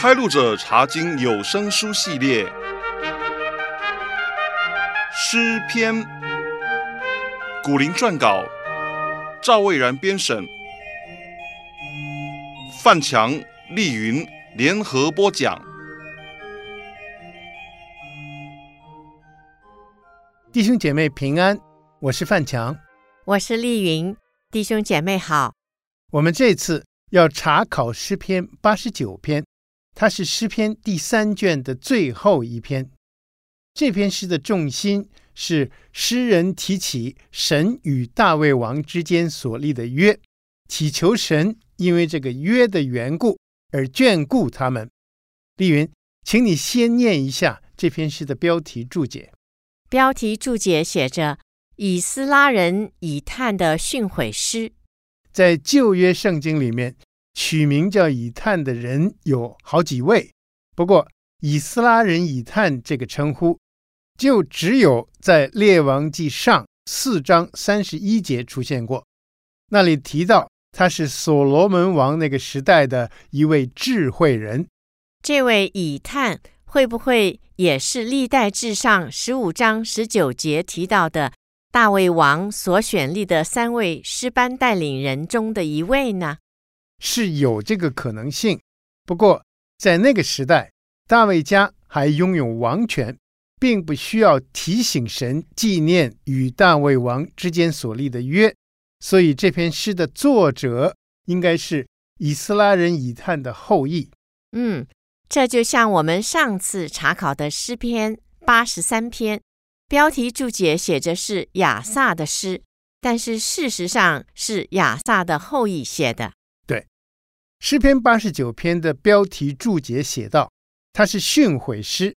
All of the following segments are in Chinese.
开路者查经有声书系列，诗篇，古灵撰稿，赵蔚然编审，范强、丽云联合播讲。弟兄姐妹平安，我是范强，我是丽云，弟兄姐妹好。我们这次要查考诗篇八十九篇。它是诗篇第三卷的最后一篇。这篇诗的重心是诗人提起神与大卫王之间所立的约，祈求神因为这个约的缘故而眷顾他们。丽云，请你先念一下这篇诗的标题注解。标题注解写着：“以斯拉人以探的训诲诗。”在旧约圣经里面。取名叫以探的人有好几位，不过以斯拉人以探这个称呼，就只有在列王记上四章三十一节出现过。那里提到他是所罗门王那个时代的一位智慧人。这位以探会不会也是历代志上十五章十九节提到的大卫王所选立的三位诗班带领人中的一位呢？是有这个可能性，不过在那个时代，大卫家还拥有王权，并不需要提醒神纪念与大卫王之间所立的约，所以这篇诗的作者应该是以斯拉人以探的后裔。嗯，这就像我们上次查考的诗篇八十三篇，标题注解写着是亚萨的诗，但是事实上是亚萨的后裔写的。诗篇八十九篇的标题注解写道：“它是训诲诗。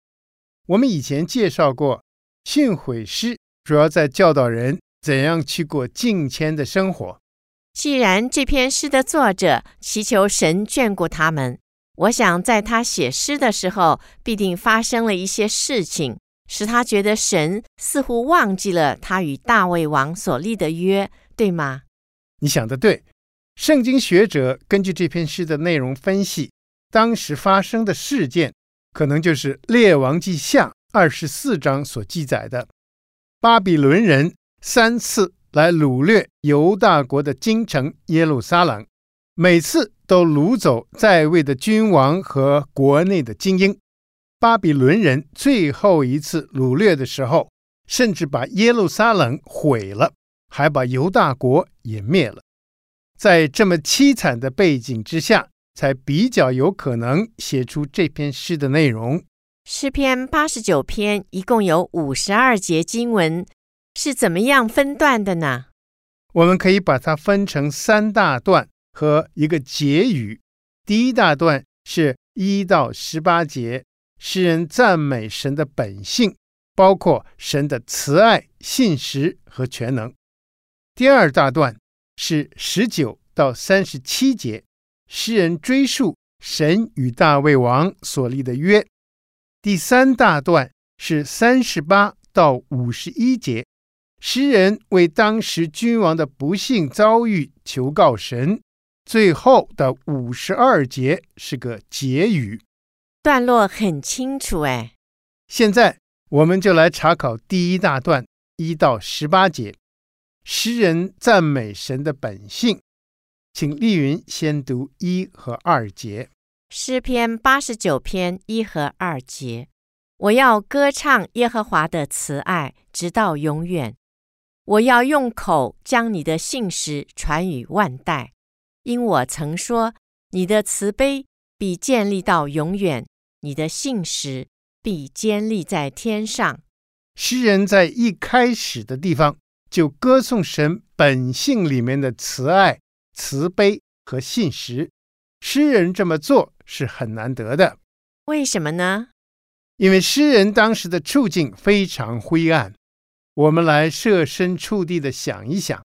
我们以前介绍过，训诲诗主要在教导人怎样去过敬虔的生活。既然这篇诗的作者祈求神眷顾他们，我想在他写诗的时候，必定发生了一些事情，使他觉得神似乎忘记了他与大卫王所立的约，对吗？你想的对。”圣经学者根据这篇诗的内容分析，当时发生的事件，可能就是《列王记下》二十四章所记载的：巴比伦人三次来掳掠犹大国的京城耶路撒冷，每次都掳走在位的君王和国内的精英。巴比伦人最后一次掳掠的时候，甚至把耶路撒冷毁了，还把犹大国也灭了。在这么凄惨的背景之下，才比较有可能写出这篇诗的内容。诗篇八十九篇一共有五十二节经文，是怎么样分段的呢？我们可以把它分成三大段和一个结语。第一大段是一到十八节，诗人赞美神的本性，包括神的慈爱、信实和全能。第二大段。是十九到三十七节，诗人追溯神与大卫王所立的约。第三大段是三十八到五十一节，诗人为当时君王的不幸遭遇求告神。最后的五十二节是个结语。段落很清楚哎。现在我们就来查考第一大段一到十八节。诗人赞美神的本性，请丽云先读一和二节。诗篇八十九篇一和二节：我要歌唱耶和华的慈爱，直到永远。我要用口将你的信实传与万代，因我曾说，你的慈悲必建立到永远，你的信实必坚立在天上。诗人在一开始的地方。就歌颂神本性里面的慈爱、慈悲和信实，诗人这么做是很难得的。为什么呢？因为诗人当时的处境非常灰暗。我们来设身处地的想一想，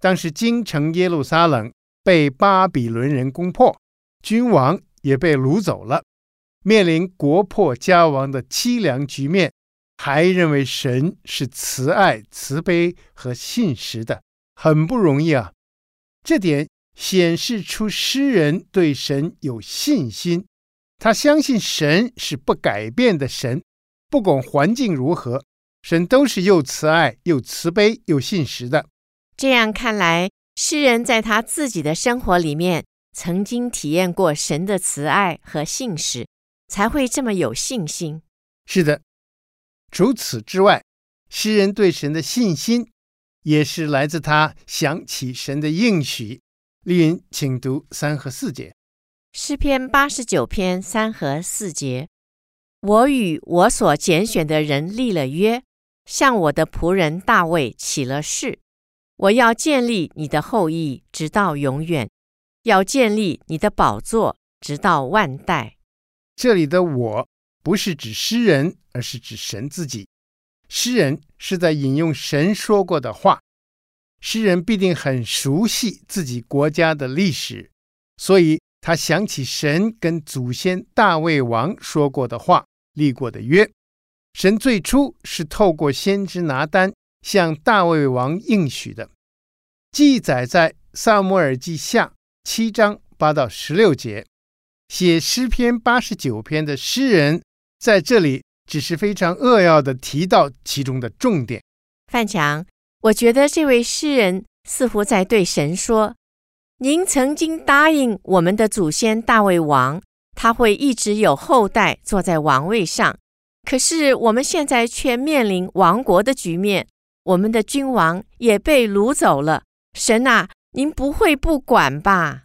当时京城耶路撒冷被巴比伦人攻破，君王也被掳走了，面临国破家亡的凄凉局面。还认为神是慈爱、慈悲和信实的，很不容易啊！这点显示出诗人对神有信心，他相信神是不改变的神，不管环境如何，神都是又慈爱又慈悲又信实的。这样看来，诗人在他自己的生活里面曾经体验过神的慈爱和信实，才会这么有信心。是的，除此之外，诗人对神的信心也是来自他想起神的应许。丽云，请读三和四节。诗篇八十九篇三和四节：我与我所拣选的人立了约，向我的仆人大卫起了誓，我要建立你的后裔直到永远，要建立你的宝座直到万代。这里的“我”不是指诗人，而是指神自己。诗人是在引用神说过的话。诗人必定很熟悉自己国家的历史，所以，他想起神跟祖先大卫王说过的话，立过的约。神最初是透过先知拿单向大卫王应许的，记载在撒母耳记下七章八到十六节。写诗篇八十九篇的诗人在这里只是非常扼要的提到其中的重点。范强，我觉得这位诗人似乎在对神说。您曾经答应我们的祖先大卫王，他会一直有后代坐在王位上。可是我们现在却面临亡国的局面，我们的君王也被掳走了。神啊，您不会不管吧？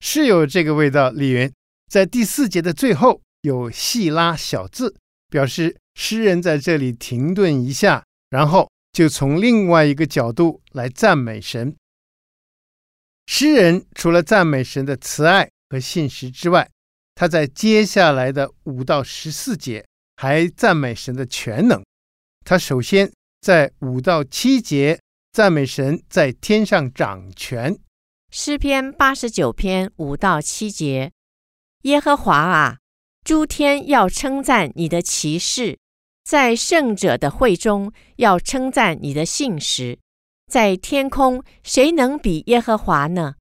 是有这个味道。李云在第四节的最后有细拉小字，表示诗人在这里停顿一下，然后就从另外一个角度来赞美神。诗人除了赞美神的慈爱和信实之外，他在接下来的五到十四节还赞美神的全能。他首先在五到七节赞美神在天上掌权。诗篇八十九篇五到七节：耶和华啊，诸天要称赞你的奇事，在圣者的会中要称赞你的信实。在天空，谁能比耶和华呢？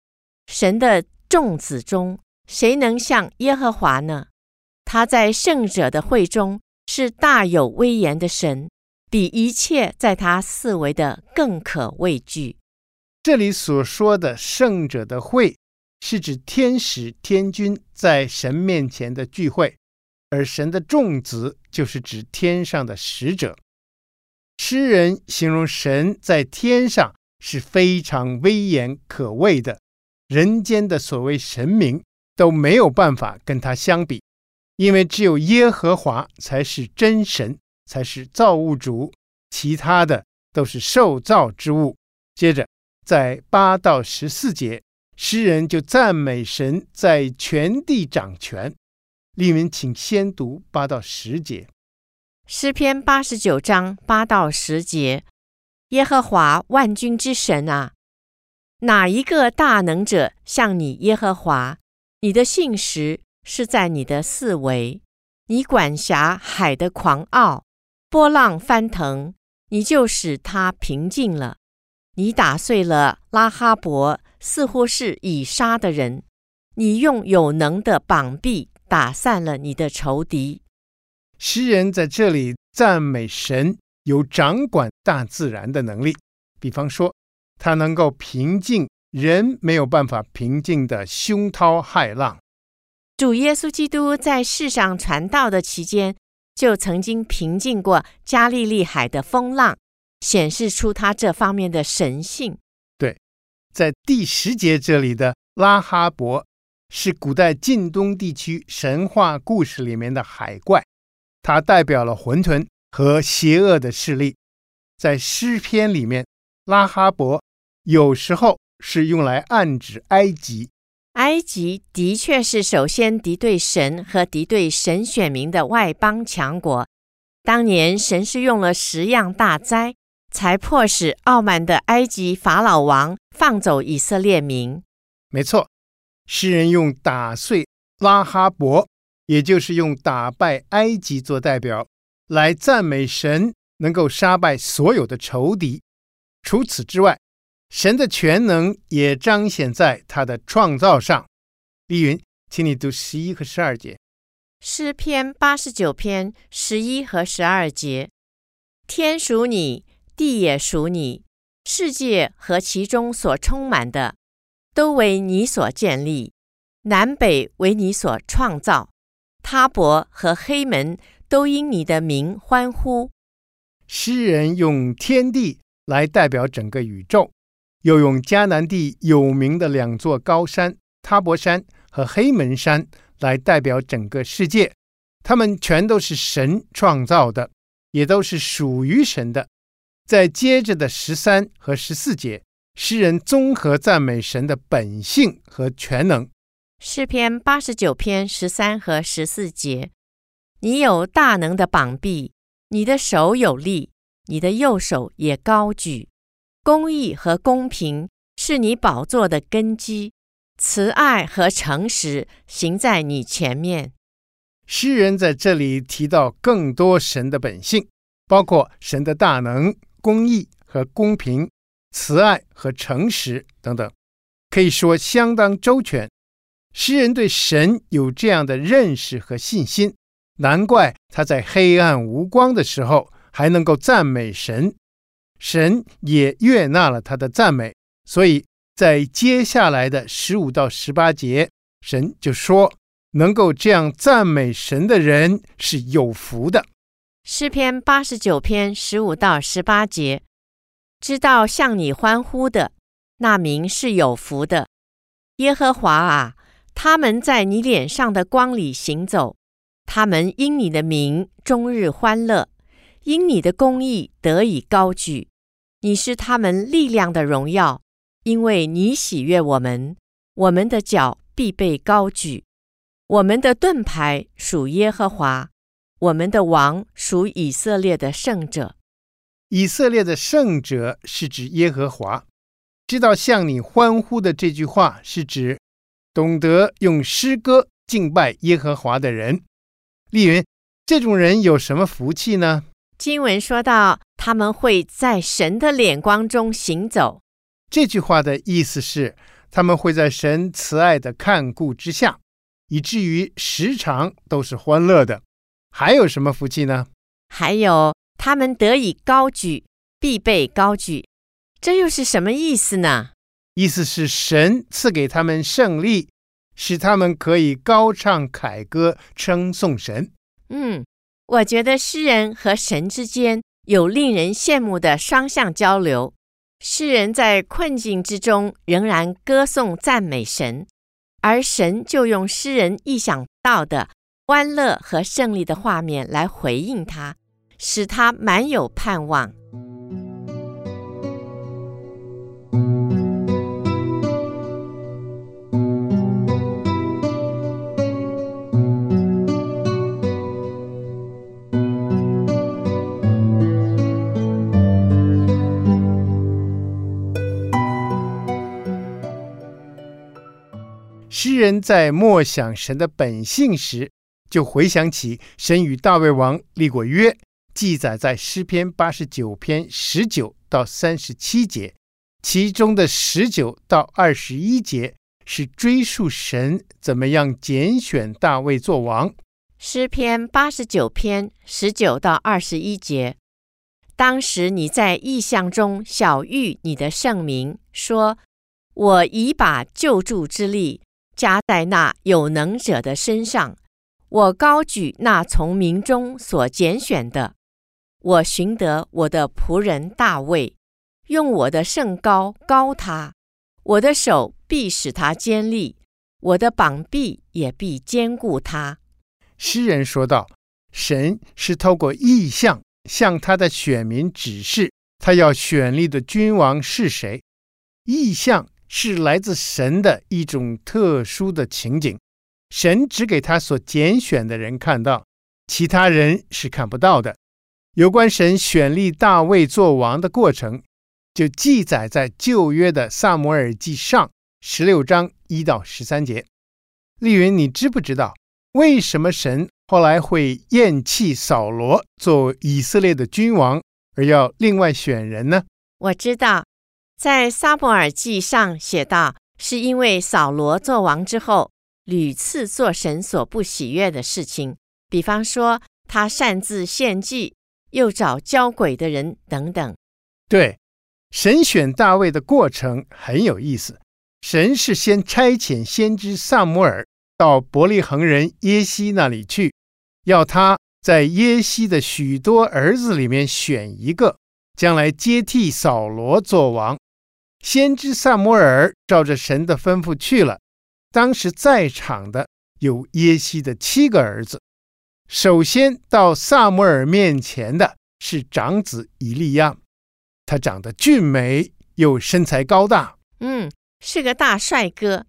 神的众子中，谁能像耶和华呢？他在圣者的会中是大有威严的神，比一切在他四围的更可畏惧。这里所说的圣者的会，是指天使、天君在神面前的聚会，而神的众子就是指天上的使者。诗人形容神在天上是非常威严可畏的，人间的所谓神明都没有办法跟他相比，因为只有耶和华才是真神，才是造物主，其他的都是受造之物。接着，在八到十四节，诗人就赞美神在全地掌权。丽文，请先读八到十节。诗篇八十九章八到十节：耶和华万军之神啊，哪一个大能者像你耶和华？你的信实是在你的四围，你管辖海的狂傲，波浪翻腾，你就使它平静了。你打碎了拉哈伯，似乎是以杀的人，你用有能的膀臂打散了你的仇敌。诗人在这里赞美神有掌管大自然的能力，比方说，他能够平静人没有办法平静的凶涛骇浪。主耶稣基督在世上传道的期间，就曾经平静过加利利海的风浪，显示出他这方面的神性。在第十节这里的拉哈伯是古代近东地区神话故事里面的海怪。它代表了混沌和邪恶的势力，在诗篇里面，拉哈伯有时候是用来暗指埃及。埃及的确是首先敌对神和敌对神选民的外邦强国。当年神是用了十样大灾，才迫使傲慢的埃及法老王放走以色列民。没错，诗人用打碎拉哈伯。也就是用打败埃及做代表，来赞美神能够杀败所有的仇敌。除此之外，神的全能也彰显在他的创造上。丽云，请你读十一和十二节。诗篇八十九篇十一和十二节：天属你，地也属你，世界和其中所充满的，都为你所建立，南北为你所创造，他伯和黑门都因你的名欢呼。诗人用天地来代表整个宇宙，又用迦南地有名的两座高山他泊山和黑门山。来代表整个世界，他们全都是神创造的，也都是属于神的。在接着的十三和十四节，诗人综合赞美神的本性和全能。诗篇八十九篇十三和十四节：你有大能的膀臂，你的手有力，你的右手也高举，公义和公平是你宝座的根基。慈爱和诚实行在你前面。诗人在这里提到更多神的本性，包括神的大能、公义和公平、慈爱和诚实等等，可以说相当周全。诗人对神有这样的认识和信心，难怪他在黑暗无光的时候还能够赞美神，神也悦纳了他的赞美，所以。在接下来的十五到十八节，神就说：“能够这样赞美神的人是有福的。”诗篇八十九篇十五到十八节，知道向你欢呼的那民是有福的。耶和华啊，他们在你脸上的光里行走，他们因你的名终日欢乐，因你的公义得以高举。你是他们力量的荣耀。因为你喜悦我们，我们的脚必被高举。我们的盾牌属耶和华，我们的王属以色列的圣者。以色列的圣者是指耶和华。知道向你欢呼的这句话是指懂得用诗歌敬拜耶和华的人。丽云，这种人有什么福气呢？经文说到，他们会在神的脸光中行走。这句话的意思是，他们会在神慈爱的看顾之下，以至于时常都是欢乐的。还有什么福气呢？还有，他们得以高举，必被高举。这又是什么意思呢？意思是神赐给他们胜利，使他们可以高唱凯歌，称颂神。嗯，我觉得诗人和神之间有令人羡慕的双向交流。诗人在困境之中仍然歌颂赞美神，而神就用诗人意想不到的欢乐和胜利的画面来回应他，使他满有盼望。诗人在默想神的本性时，就回想起神与大卫王立过约，记载在诗篇八十九篇十九到三十七节，其中的十九到二十一节是追溯神怎么样拣选大卫做王。诗篇八十九篇十九到二十一节，当时你在异象中晓諭你的圣名，说：“我已把救助之力。”加在那有能者的身上，我高举那从民中所拣选的，我寻得我的仆人大卫，用我的圣膏膏他，我的手必使他坚立，我的膀臂也必坚固他。诗人说道：“神是透过异象向他的选民指示，他要选立的君王是谁。异象。”是来自神的一种特殊的情景，神只给他所拣选的人看到，其他人是看不到的。有关神选立大卫做王的过程，就记载在旧约的撒摩尔记上十六章一到十三节。丽云，你知不知道为什么神后来会厌弃扫罗做以色列的君王，而要另外选人呢？我知道。在撒摩尔记上写道，是因为扫罗做王之后，屡次做神所不喜悦的事情，比方说他擅自献祭，又找交鬼的人等等。对，神选大卫的过程很有意思。神是先差遣先知撒母耳到伯利恒人耶西那里去，要他在耶西的许多儿子里面选一个，将来接替扫罗做王。先知撒母耳照着神的吩咐去了。当时在场的有耶西的七个儿子。首先到撒母耳面前的是长子以利亚，他长得俊美又身材高大，嗯，是个大帅哥。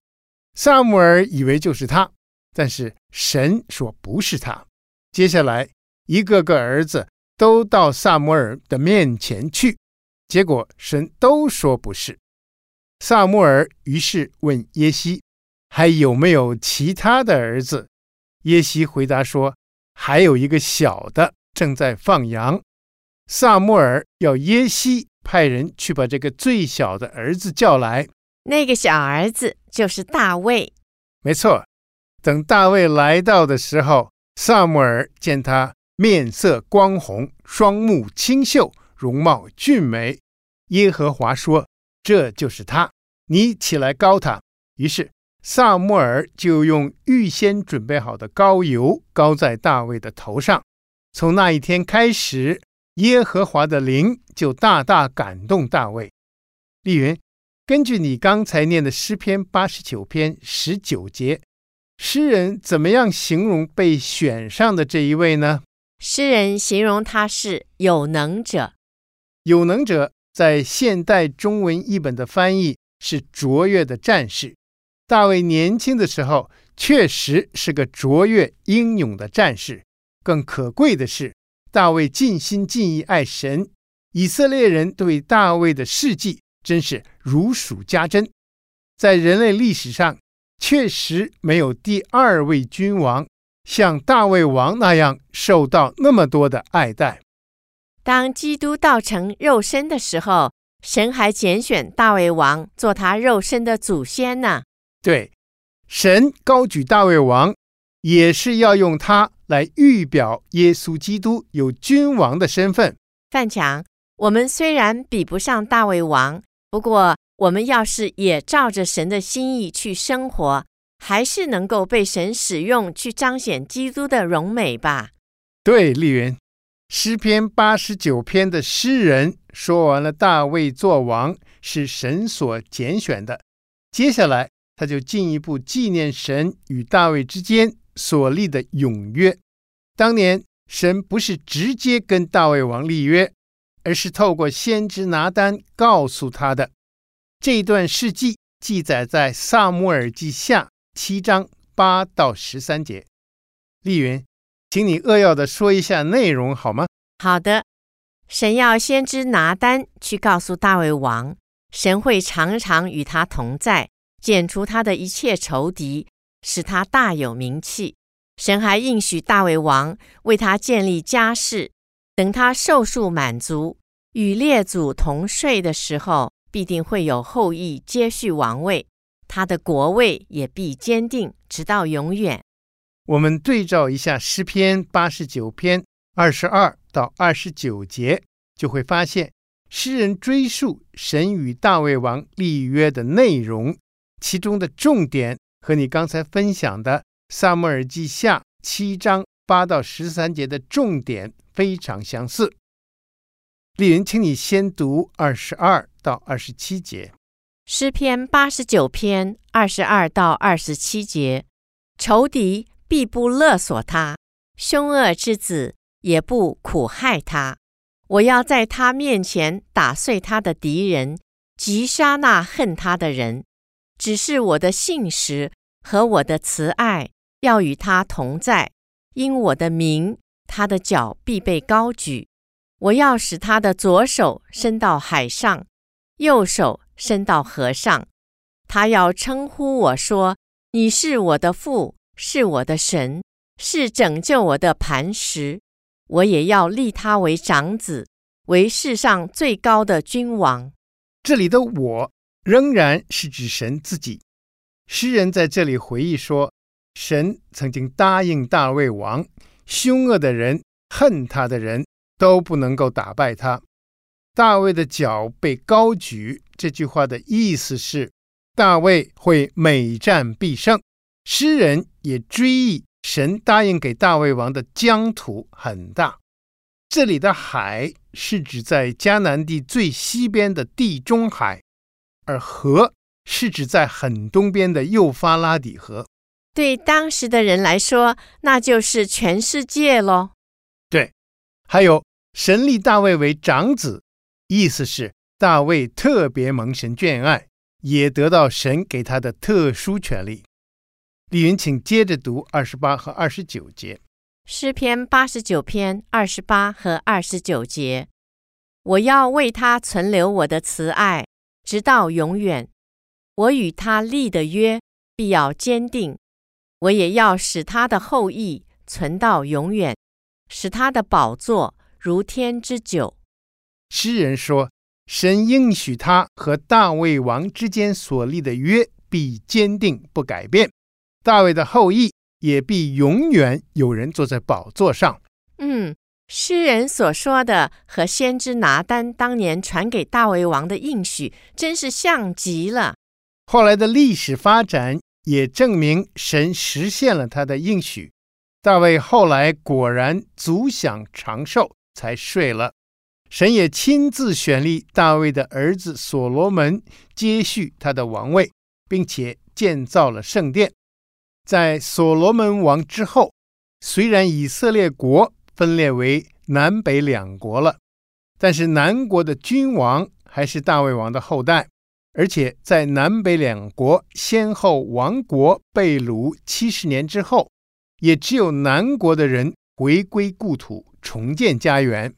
撒母耳以为就是他，但是神说不是他。接下来一个个儿子都到撒母耳的面前去，结果神都说不是。撒母耳于是问耶西：“还有没有其他的儿子？”耶西回答说：“还有一个小的正在放羊。”萨穆尔要耶西派人去把这个最小的儿子叫来。那个小儿子就是大卫。没错。等大卫来到的时候，萨穆尔见他面色光红，双目清秀，容貌俊美。耶和华说。这就是他，你起来膏他。于是撒母耳就用预先准备好的膏油膏在大卫的头上。从那一天开始，耶和华的灵就大大感动大卫。丽云，根据你刚才念的诗篇八十九篇十九节，诗人怎么样形容被选上的这一位呢？诗人形容他是有能者，有能者。在现代中文译本的翻译是卓越的战士。大卫年轻的时候确实是个卓越英勇的战士。更可贵的是，大卫尽心尽意爱神。以色列人对大卫的事迹真是如数家珍。在人类历史上，确实没有第二位君王像大卫王那样受到那么多的爱戴。当基督道成肉身的时候，神还拣选大卫王做他肉身的祖先呢。对，神高举大卫王，也是要用他来预表耶稣基督有君王的身份。范强，我们虽然比不上大卫王，不过我们要是也照着神的心意去生活，还是能够被神使用去彰显基督的荣美吧？对，丽云。诗篇八十九篇的诗人说完了，大卫做王是神所拣选的。接下来，他就进一步纪念神与大卫之间所立的永约。当年，神不是直接跟大卫王立约，而是透过先知拿单告诉他的。这一段事迹记载在撒母耳记下七章八到十三节。丽云。请你扼要的说一下内容好吗？好的，神要先知拿单去告诉大卫王，神会常常与他同在，剪除他的一切仇敌，使他大有名气。神还应许大卫王为他建立家室，等他寿数满足，与列祖同睡的时候，必定会有后裔接续王位，他的国位也必坚定，直到永远。我们对照一下诗篇八十九篇二十二到二十九节，就会发现诗人追溯神与大卫王立约的内容，其中的重点和你刚才分享的撒母耳记下七章八到十三节的重点非常相似。丽云，请你先读二十二到二十七节。诗篇八十九篇二十二到二十七节，仇敌。必不勒索他，凶恶之子也不苦害他。我要在他面前打碎他的敌人，击杀那恨他的人。只是我的信实和我的慈爱要与他同在，因我的名，他的脚必被高举。我要使他的左手伸到海上，右手伸到河上。他要称呼我说：“你是我的父。”是我的神，是拯救我的磐石，我也要立他为长子，为世上最高的君王。这里的“我”仍然是指神自己。诗人在这里回忆说，神曾经答应大卫王，凶恶的人、恨他的人都不能够打败他。大卫的脚被高举，这句话的意思是大卫会每战必胜。诗人也追忆神答应给大卫王的疆土很大，这里的海是指在迦南地最西边的地中海，而河是指在很东边的幼发拉底河。对当时的人来说，那就是全世界喽。对，还有神立大卫为长子。意思是大卫特别蒙神眷爱，也得到神给他的特殊权利。李云，请接着读二十八和二十九节。诗篇八十九篇二十八和二十九节：我要为他存留我的慈爱，直到永远。我与他立的约必要坚定，我也要使他的后裔存到永远，使他的宝座如天之久。诗人说：“神应许他和大卫王之间所立的约必坚定不改变，大卫的后裔也必永远有人坐在宝座上。”嗯，诗人所说的和先知拿单当年传给大卫王的应许，真是像极了。后来的历史发展也证明神实现了他的应许，大卫后来果然足享长寿，才睡了。神也亲自选立大卫的儿子所罗门接续他的王位，并且建造了圣殿。在所罗门王之后，虽然以色列国分裂为南北两国了，但是南国的君王还是大卫王的后代，而且在南北两国先后亡国被掳七十年之后，也只有南国的人回归故土，重建家园。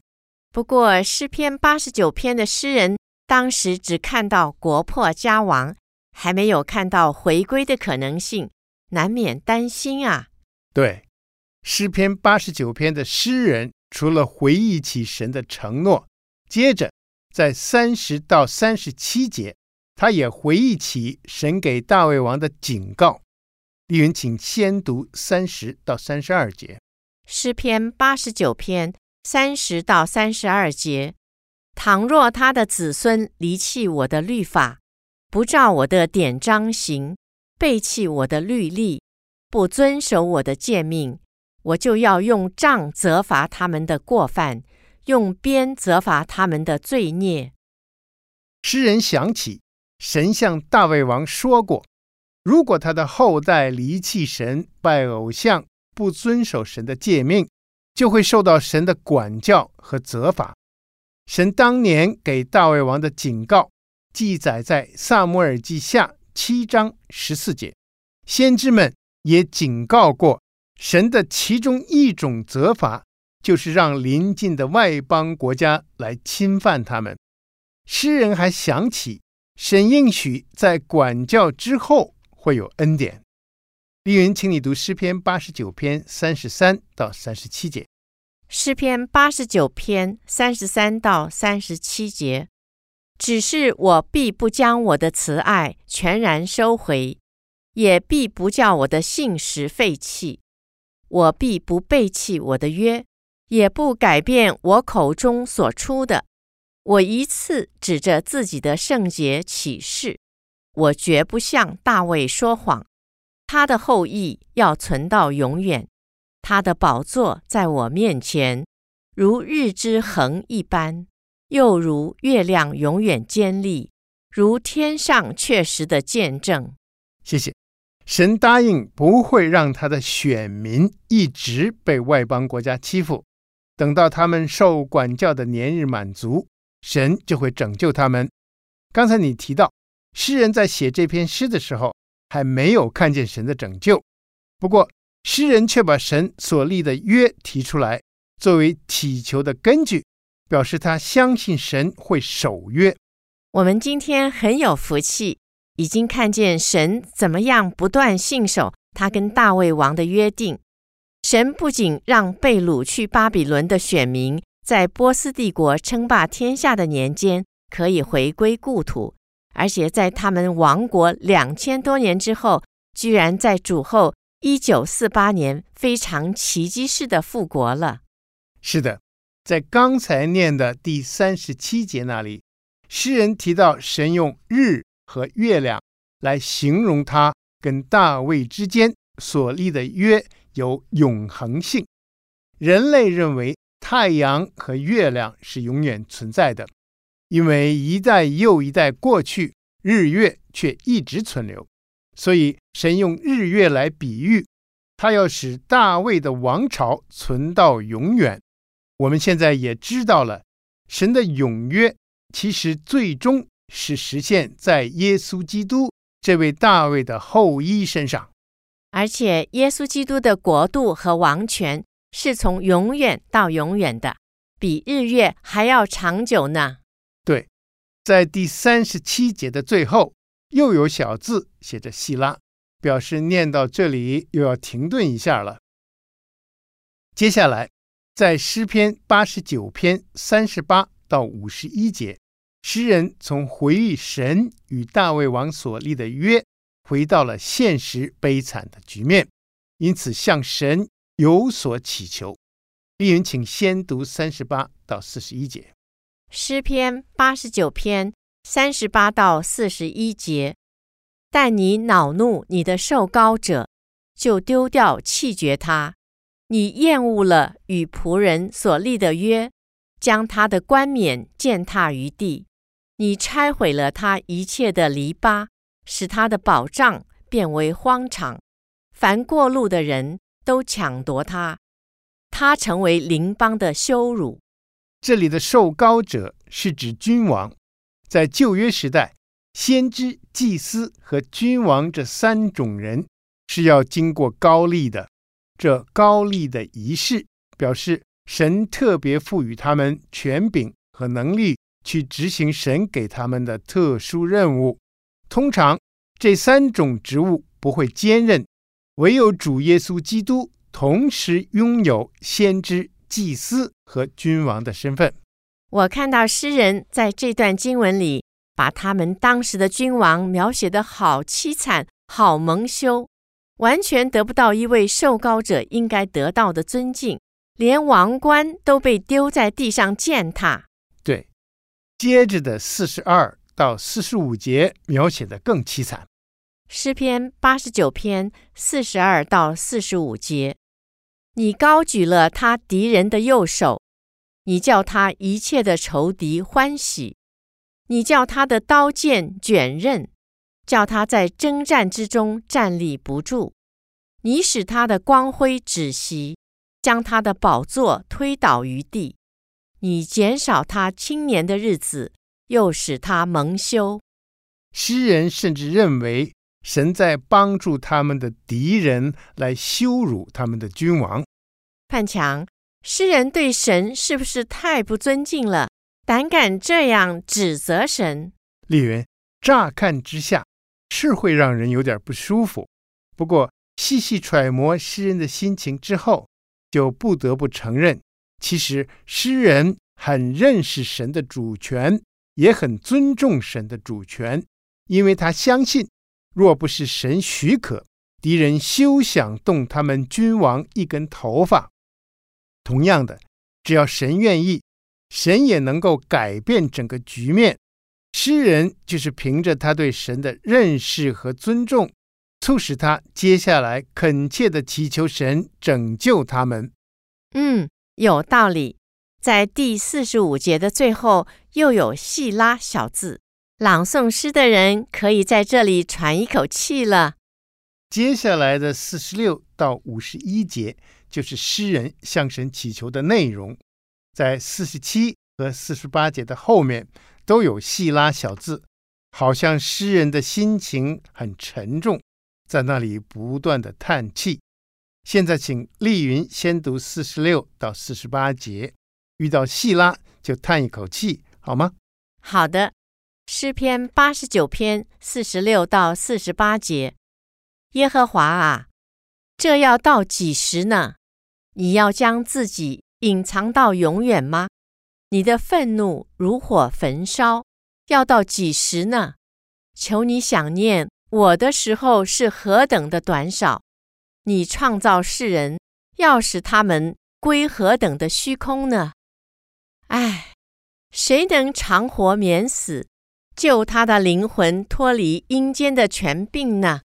不过，诗篇八十九篇的诗人当时只看到国破家亡，还没有看到回归的可能性，难免担心啊。对，诗篇八十九篇的诗人除了回忆起神的承诺，接着在三十到三十七节，他也回忆起神给大卫王的警告。丽云，请先读三十到三十二节，诗篇八十九篇。三十到三十二节，倘若他的子孙离弃我的律法，不照我的典章行，背弃我的律例，不遵守我的诫命，我就要用杖责罚他们的过犯，用鞭责罚他们的罪孽。诗人想起神向大卫王说过，如果他的后代离弃神，拜偶像，不遵守神的诫命。就会受到神的管教和责罚。神当年给大卫王的警告，记载在撒母耳记下七章十四节。先知们也警告过，神的其中一种责罚，就是让邻近的外邦国家来侵犯他们。诗人还想起，神应许在管教之后会有恩典。丽云，请你读诗篇八十九篇三十三到三十七节。诗篇八十九篇三十三到三十七节。只是我必不将我的慈爱全然收回，也必不叫我的信实废弃。我必不背弃我的约，也不改变我口中所出的。我一次指着自己的圣洁起誓，我绝不向大卫说谎。他的后裔要存到永远，他的宝座在我面前，如日之恒一般，又如月亮永远坚立，如天上确实的见证。谢谢。神答应不会让他的选民一直被外邦国家欺负，等到他们受管教的年日满足，神就会拯救他们。刚才你提到，诗人在写这篇诗的时候，还没有看见神的拯救，不过诗人却把神所立的约提出来，作为祈求的根据，表示他相信神会守约。我们今天很有福气，已经看见神怎么样不断信守他跟大卫王的约定。神不仅让被掳去巴比伦的选民在波斯帝国称霸天下的年间可以回归故土。而且在他们亡国两千多年之后，居然在主后一九四八年非常奇迹式的复国了。是的，在刚才念的第三十七节那里，诗人提到神用日和月亮来形容他跟大卫之间所立的约有永恒性。人类认为太阳和月亮是永远存在的，因为一代又一代过去，日月却一直存留。所以，神用日月来比喻，他要使大卫的王朝存到永远。我们现在也知道了，神的永约其实最终是实现在耶稣基督这位大卫的后裔身上，而且耶稣基督的国度和王权是从永远到永远的，比日月还要长久呢。对，在第三十七节的最后。又有小字写着“希拉”，表示念到这里又要停顿一下了。接下来，在诗篇八十九篇三十八到五十一节，诗人从回忆神与大卫王所立的约，回到了现实悲惨的局面，因此向神有所祈求。丽云，请先读三十八到四十一节。诗篇八十九篇。三十八到四十一节，但你恼怒你的受膏者，就丢掉弃绝他；你厌恶了与仆人所立的约，将他的冠冕践踏于地；你拆毁了他一切的篱笆，使他的保障变为荒场。凡过路的人都抢夺他，他成为邻邦的羞辱。这里的受膏者是指君王。在旧约时代，先知、祭司和君王这三种人是要经过膏立的。这膏立的仪式表示神特别赋予他们权柄和能力去执行神给他们的特殊任务。通常这三种职务不会兼任，唯有主耶稣基督同时拥有先知、祭司和君王的身份。我看到诗人在这段经文里，把他们当时的君王描写得好凄惨、好蒙羞，完全得不到一位受膏者应该得到的尊敬，连王冠都被丢在地上践踏。接着的四十二到四十五节描写的更凄惨。诗篇八十九篇四十二到四十五节，你高举了他敌人的右手。你叫他一切的仇敌欢喜，你叫他的刀剑卷刃，叫他在征战之中站立不住。你使他的光辉止息，将他的宝座推倒于地。你减少他青年的日子，又使他蒙羞。诗人甚至认为神在帮助他们的敌人来羞辱他们的君王。范强。诗人对神是不是太不尊敬了？胆敢这样指责神？丽云，乍看之下是会让人有点不舒服。不过细细揣摩诗人的心情之后，就不得不承认，其实诗人很认识神的主权，也很尊重神的主权，因为他相信，若不是神许可，敌人休想动他们君王一根头发。同样的，只要神愿意，神也能够改变整个局面。诗人就是凭着他对神的认识和尊重，促使他接下来恳切地祈求神拯救他们。嗯，有道理。在第四十五节的最后，又有细拉小字，朗诵诗的人可以在这里喘一口气了。接下来的四十六到五十一节。就是诗人向神祈求的内容，在四十七和四十八节的后面都有细拉小字，好像诗人的心情很沉重，在那里不断的叹气。现在请丽云先读四十六到四十八节，遇到细拉就叹一口气，好吗？好的，诗篇八十九篇四十六到四十八节，耶和华啊，这要到几时呢？你要将自己隐藏到永远吗？你的愤怒如火焚烧，要到几时呢？求你想念我的时候是何等的短少！你创造世人，要使他们归何等的虚空呢？唉，谁能长活免死，救他的灵魂脱离阴间的权柄呢？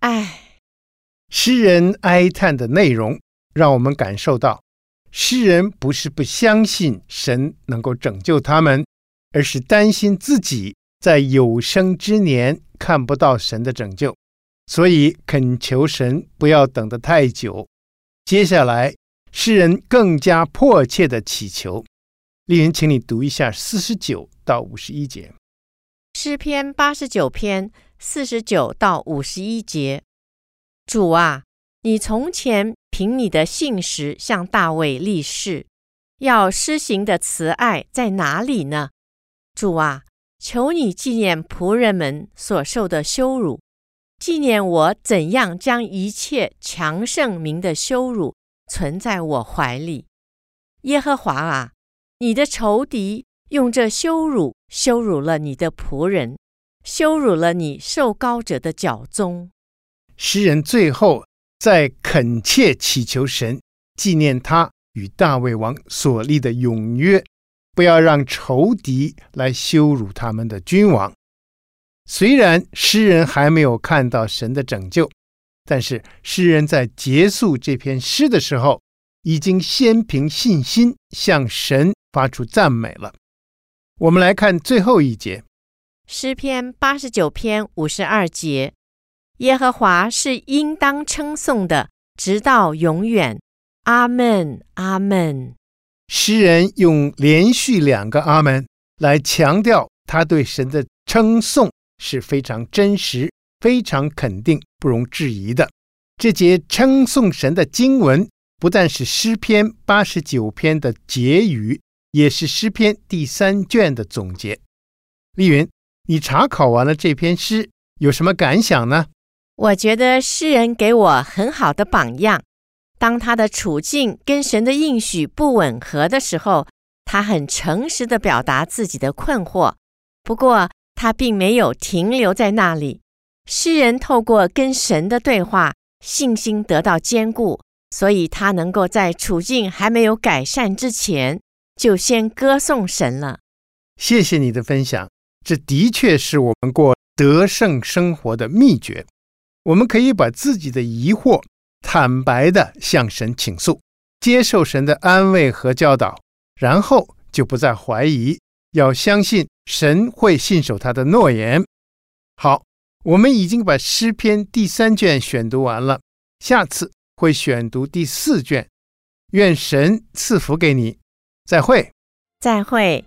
唉，诗人哀叹的内容，让我们感受到，诗人不是不相信神能够拯救他们，而是担心自己在有生之年看不到神的拯救，所以恳求神不要等得太久。接下来，诗人更加迫切地祈求。丽云，请你读一下四十九到五十一节。诗篇八十九篇四十九到五十一节。主啊，你从前凭你的信实向大卫立誓，要施行的慈爱在哪里呢？主啊，求你纪念仆人们所受的羞辱，纪念我怎样将一切强盛名的羞辱存在我怀里。耶和华啊！你的仇敌用这羞辱羞辱了你的仆人，羞辱了你受膏者的脚踪。诗人最后在恳切祈求神纪念他与大卫王所立的永约，不要让仇敌来羞辱他们的君王。虽然诗人还没有看到神的拯救，但是诗人在结束这篇诗的时候，已经先凭信心向神。发出赞美了。我们来看最后一节，诗篇八十九篇五十二节：耶和华是应当称颂的，直到永远。阿门，阿门。诗人用连续两个阿门来强调他对神的称颂是非常真实、非常肯定、不容置疑的。这节称颂神的经文不但是诗篇八十九篇的结语。也是诗篇第三卷的总结。丽云，你查考完了这篇诗，有什么感想呢？我觉得诗人给我很好的榜样。当他的处境跟神的应许不吻合的时候，他很诚实的表达自己的困惑。不过，他并没有停留在那里。诗人透过跟神的对话，信心得到坚固，所以他能够在处境还没有改善之前。就先歌颂神了。谢谢你的分享，这的确是我们过得胜生活的秘诀。我们可以把自己的疑惑坦白的向神倾诉，接受神的安慰和教导，然后就不再怀疑，要相信神会信守他的诺言。好，我们已经把诗篇第三卷选读完了，下次会选读第四卷。愿神赐福给你。再会，再会。